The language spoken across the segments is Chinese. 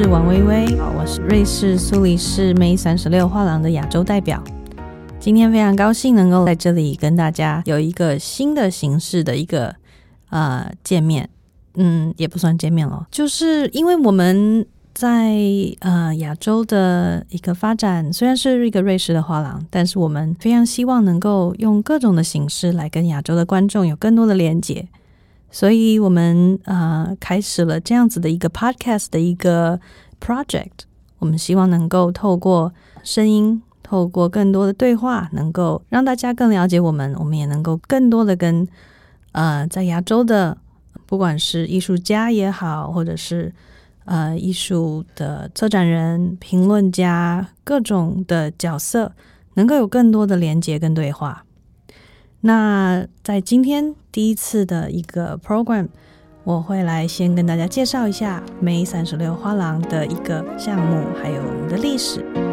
是王薇薇，我是瑞士苏黎世 May 三十六画廊的亚洲代表。今天非常高兴能够在这里跟大家有一个新的形式的一个呃见面，嗯，也不算见面了，就是因为我们在呃亚洲的一个发展，虽然是一个瑞士的画廊，但是我们非常希望能够用各种的形式来跟亚洲的观众有更多的连接。所以，我们呃开始了这样子的一个 podcast 的一个 project。我们希望能够透过声音，透过更多的对话，能够让大家更了解我们。我们也能够更多的跟呃在亚洲的，不管是艺术家也好，或者是呃艺术的策展人、评论家各种的角色，能够有更多的连接跟对话。那在今天第一次的一个 program，我会来先跟大家介绍一下梅三十六花廊的一个项目，还有我们的历史。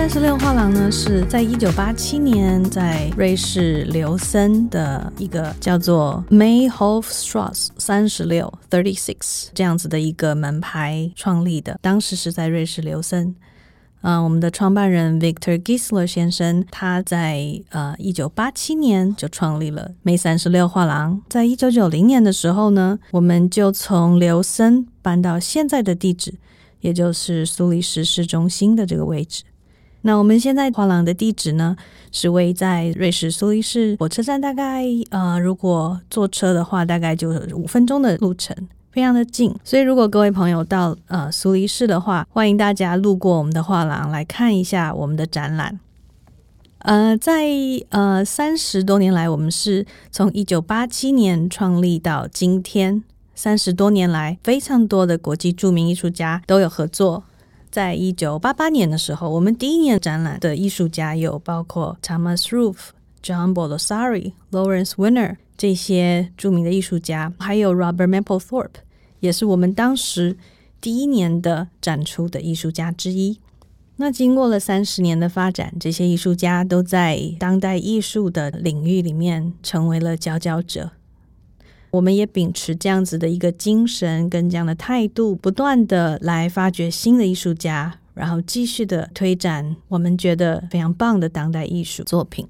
三十六画廊呢，是在一九八七年在瑞士留森的一个叫做 Mayhofstrasse 三十六 Thirty Six 这样子的一个门牌创立的。当时是在瑞士留森。嗯，我们的创办人 Victor Gisler 先生，他在呃一九八七年就创立了 May 三十六画廊。在一九九零年的时候呢，我们就从留森搬到现在的地址，也就是苏黎世市中心的这个位置。那我们现在画廊的地址呢，是位在瑞士苏黎世火车站，大概呃，如果坐车的话，大概就五分钟的路程，非常的近。所以如果各位朋友到呃苏黎世的话，欢迎大家路过我们的画廊来看一下我们的展览。呃，在呃三十多年来，我们是从一九八七年创立到今天，三十多年来，非常多的国际著名艺术家都有合作。在一九八八年的时候，我们第一年展览的艺术家有包括 Thomas Roof、John Bolosari、Lawrence Winner 这些著名的艺术家，还有 Robert Mapplethorpe，也是我们当时第一年的展出的艺术家之一。那经过了三十年的发展，这些艺术家都在当代艺术的领域里面成为了佼佼者。我们也秉持这样子的一个精神跟这样的态度，不断的来发掘新的艺术家，然后继续的推展我们觉得非常棒的当代艺术作品。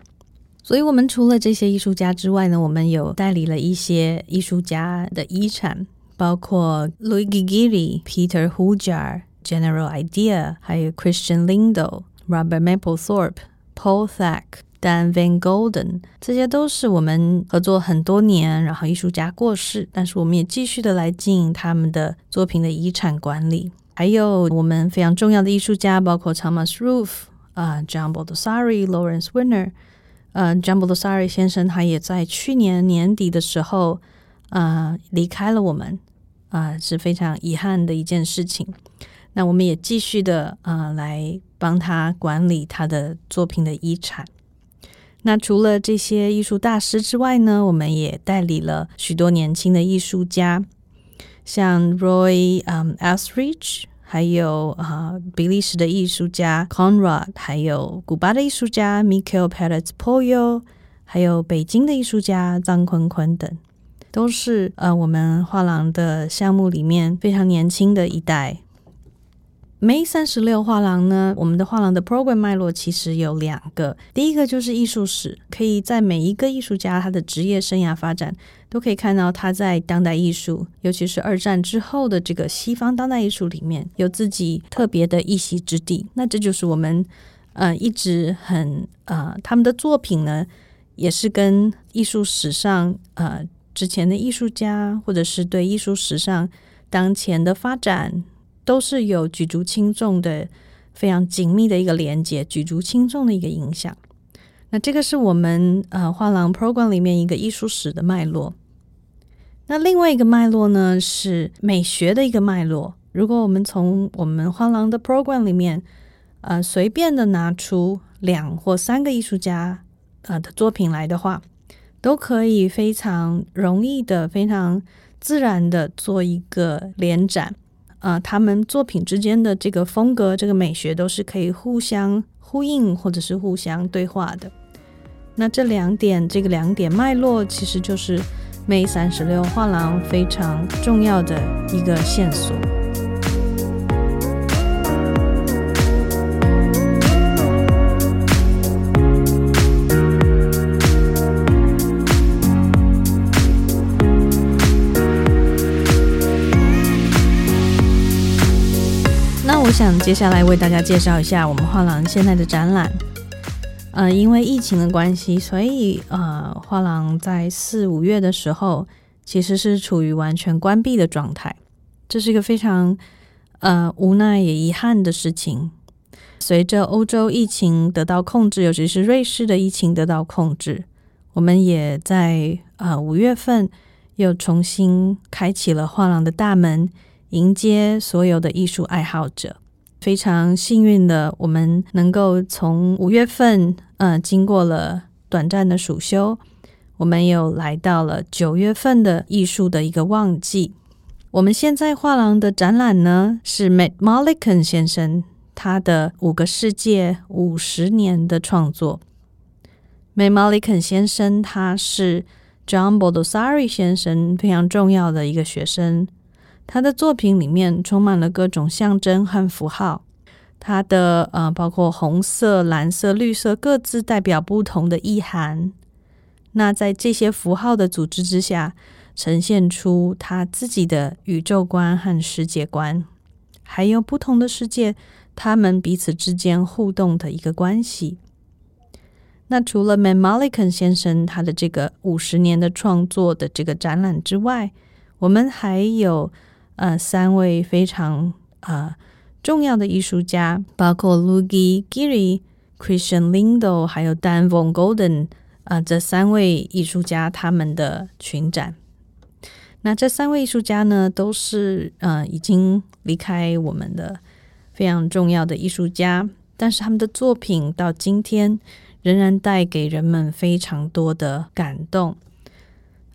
所以，我们除了这些艺术家之外呢，我们有代理了一些艺术家的遗产，包括 Luigi Giri、Peter Hujar、General Idea，还有 Christian Lindo、Robert Mapplethorpe、Paul Thack。Dan Van Golden，这些都是我们合作很多年，然后艺术家过世，但是我们也继续的来经营他们的作品的遗产管理。还有我们非常重要的艺术家，包括 Thomas Roof 啊，John Bolosari，Lawrence Winner，呃，John Bolosari 先生他也在去年年底的时候啊离开了我们啊，是非常遗憾的一件事情。那我们也继续的啊来帮他管理他的作品的遗产。那除了这些艺术大师之外呢，我们也代理了许多年轻的艺术家，像 Roy 嗯 Asrich，还有啊比利时的艺术家 Conrad，还有古巴的艺术家 Michael Perez Pollo，还有北京的艺术家张坤坤等，都是呃我们画廊的项目里面非常年轻的一代。May 三十六画廊呢，我们的画廊的 program 脉络其实有两个，第一个就是艺术史，可以在每一个艺术家他的职业生涯发展，都可以看到他在当代艺术，尤其是二战之后的这个西方当代艺术里面有自己特别的一席之地。那这就是我们呃一直很呃他们的作品呢，也是跟艺术史上呃之前的艺术家，或者是对艺术史上当前的发展。都是有举足轻重的、非常紧密的一个连接，举足轻重的一个影响。那这个是我们呃画廊 program 里面一个艺术史的脉络。那另外一个脉络呢是美学的一个脉络。如果我们从我们画廊的 program 里面呃随便的拿出两或三个艺术家呃的作品来的话，都可以非常容易的、非常自然的做一个联展。呃，他们作品之间的这个风格、这个美学都是可以互相呼应，或者是互相对话的。那这两点，这个两点脉络，其实就是 May 三十六画廊非常重要的一个线索。我想接下来为大家介绍一下我们画廊现在的展览。呃，因为疫情的关系，所以呃，画廊在四五月的时候其实是处于完全关闭的状态。这是一个非常呃无奈也遗憾的事情。随着欧洲疫情得到控制，尤其是瑞士的疫情得到控制，我们也在呃五月份又重新开启了画廊的大门。迎接所有的艺术爱好者，非常幸运的，我们能够从五月份，呃，经过了短暂的暑休，我们又来到了九月份的艺术的一个旺季。我们现在画廊的展览呢，是 Matt Mulliken 先生他的五个世界五十年的创作。Matt Mulliken 先生他是 John Baldessari 先生非常重要的一个学生。他的作品里面充满了各种象征和符号，他的呃，包括红色、蓝色、绿色，各自代表不同的意涵。那在这些符号的组织之下，呈现出他自己的宇宙观和世界观，还有不同的世界，他们彼此之间互动的一个关系。那除了 Mamalikan 先生他的这个五十年的创作的这个展览之外，我们还有。呃，三位非常呃重要的艺术家，包括 Luigi Giri、Christian Lindo，还有 Dan von Golden，呃，这三位艺术家他们的群展。那这三位艺术家呢，都是呃已经离开我们的非常重要的艺术家，但是他们的作品到今天仍然带给人们非常多的感动。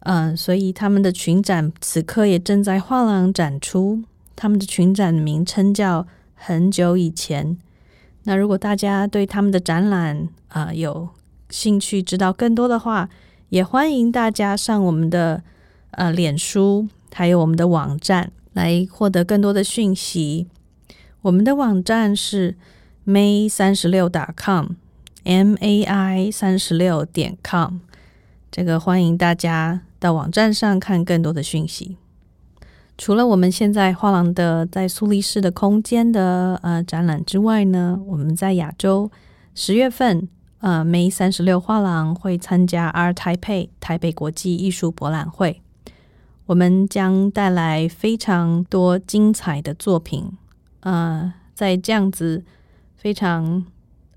嗯，所以他们的群展此刻也正在画廊展出。他们的群展名称叫《很久以前》。那如果大家对他们的展览啊有兴趣，知道更多的话，也欢迎大家上我们的呃脸书，还有我们的网站来获得更多的讯息。我们的网站是 may 三十六点 com，m a i 三十六点 com。这个欢迎大家。到网站上看更多的讯息。除了我们现在画廊的在苏黎世的空间的呃展览之外呢，我们在亚洲十月份呃 May 三十六画廊会参加 Art Taipei 台北国际艺术博览会，我们将带来非常多精彩的作品。呃，在这样子非常。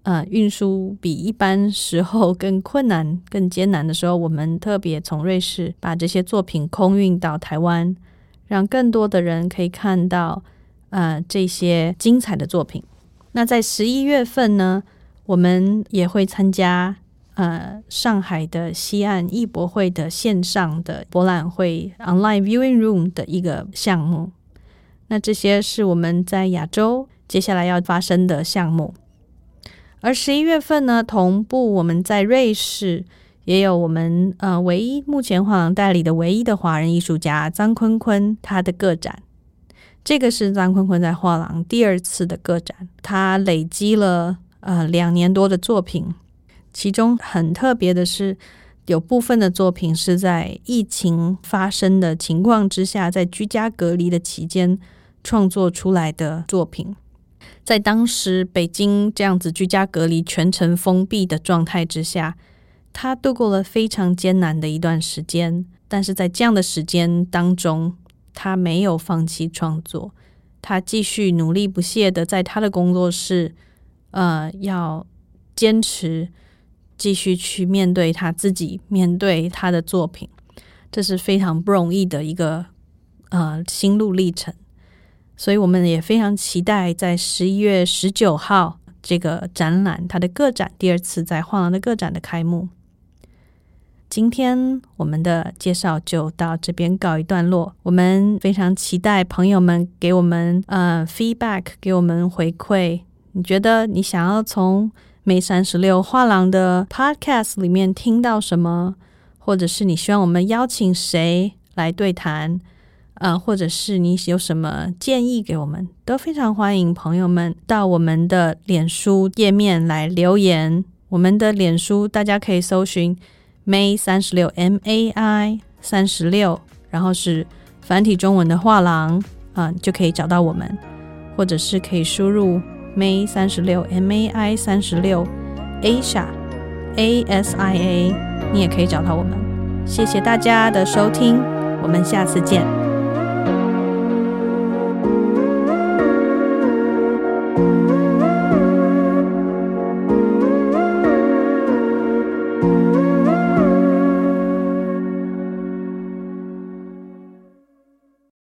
呃，运输比一般时候更困难、更艰难的时候，我们特别从瑞士把这些作品空运到台湾，让更多的人可以看到呃这些精彩的作品。那在十一月份呢，我们也会参加呃上海的西岸艺博会的线上的博览会 （Online Viewing Room） 的一个项目。那这些是我们在亚洲接下来要发生的项目。而十一月份呢，同步我们在瑞士也有我们呃唯一目前画廊代理的唯一的华人艺术家张坤坤他的个展。这个是张坤坤在画廊第二次的个展，他累积了呃两年多的作品，其中很特别的是，有部分的作品是在疫情发生的情况之下，在居家隔离的期间创作出来的作品。在当时北京这样子居家隔离、全程封闭的状态之下，他度过了非常艰难的一段时间。但是在这样的时间当中，他没有放弃创作，他继续努力不懈的在他的工作室，呃，要坚持继续去面对他自己，面对他的作品，这是非常不容易的一个呃心路历程。所以我们也非常期待在十一月十九号这个展览，它的个展第二次在画廊的个展的开幕。今天我们的介绍就到这边告一段落。我们非常期待朋友们给我们呃 feedback，给我们回馈。你觉得你想要从梅三十六画廊的 podcast 里面听到什么，或者是你希望我们邀请谁来对谈？呃，或者是你有什么建议给我们，都非常欢迎朋友们到我们的脸书页面来留言。我们的脸书大家可以搜寻 May 三十六 M A I 三十六，然后是繁体中文的画廊啊，就可以找到我们，或者是可以输入 May 三十六 M A I 三十六 Asia A S I A，你也可以找到我们。谢谢大家的收听，我们下次见。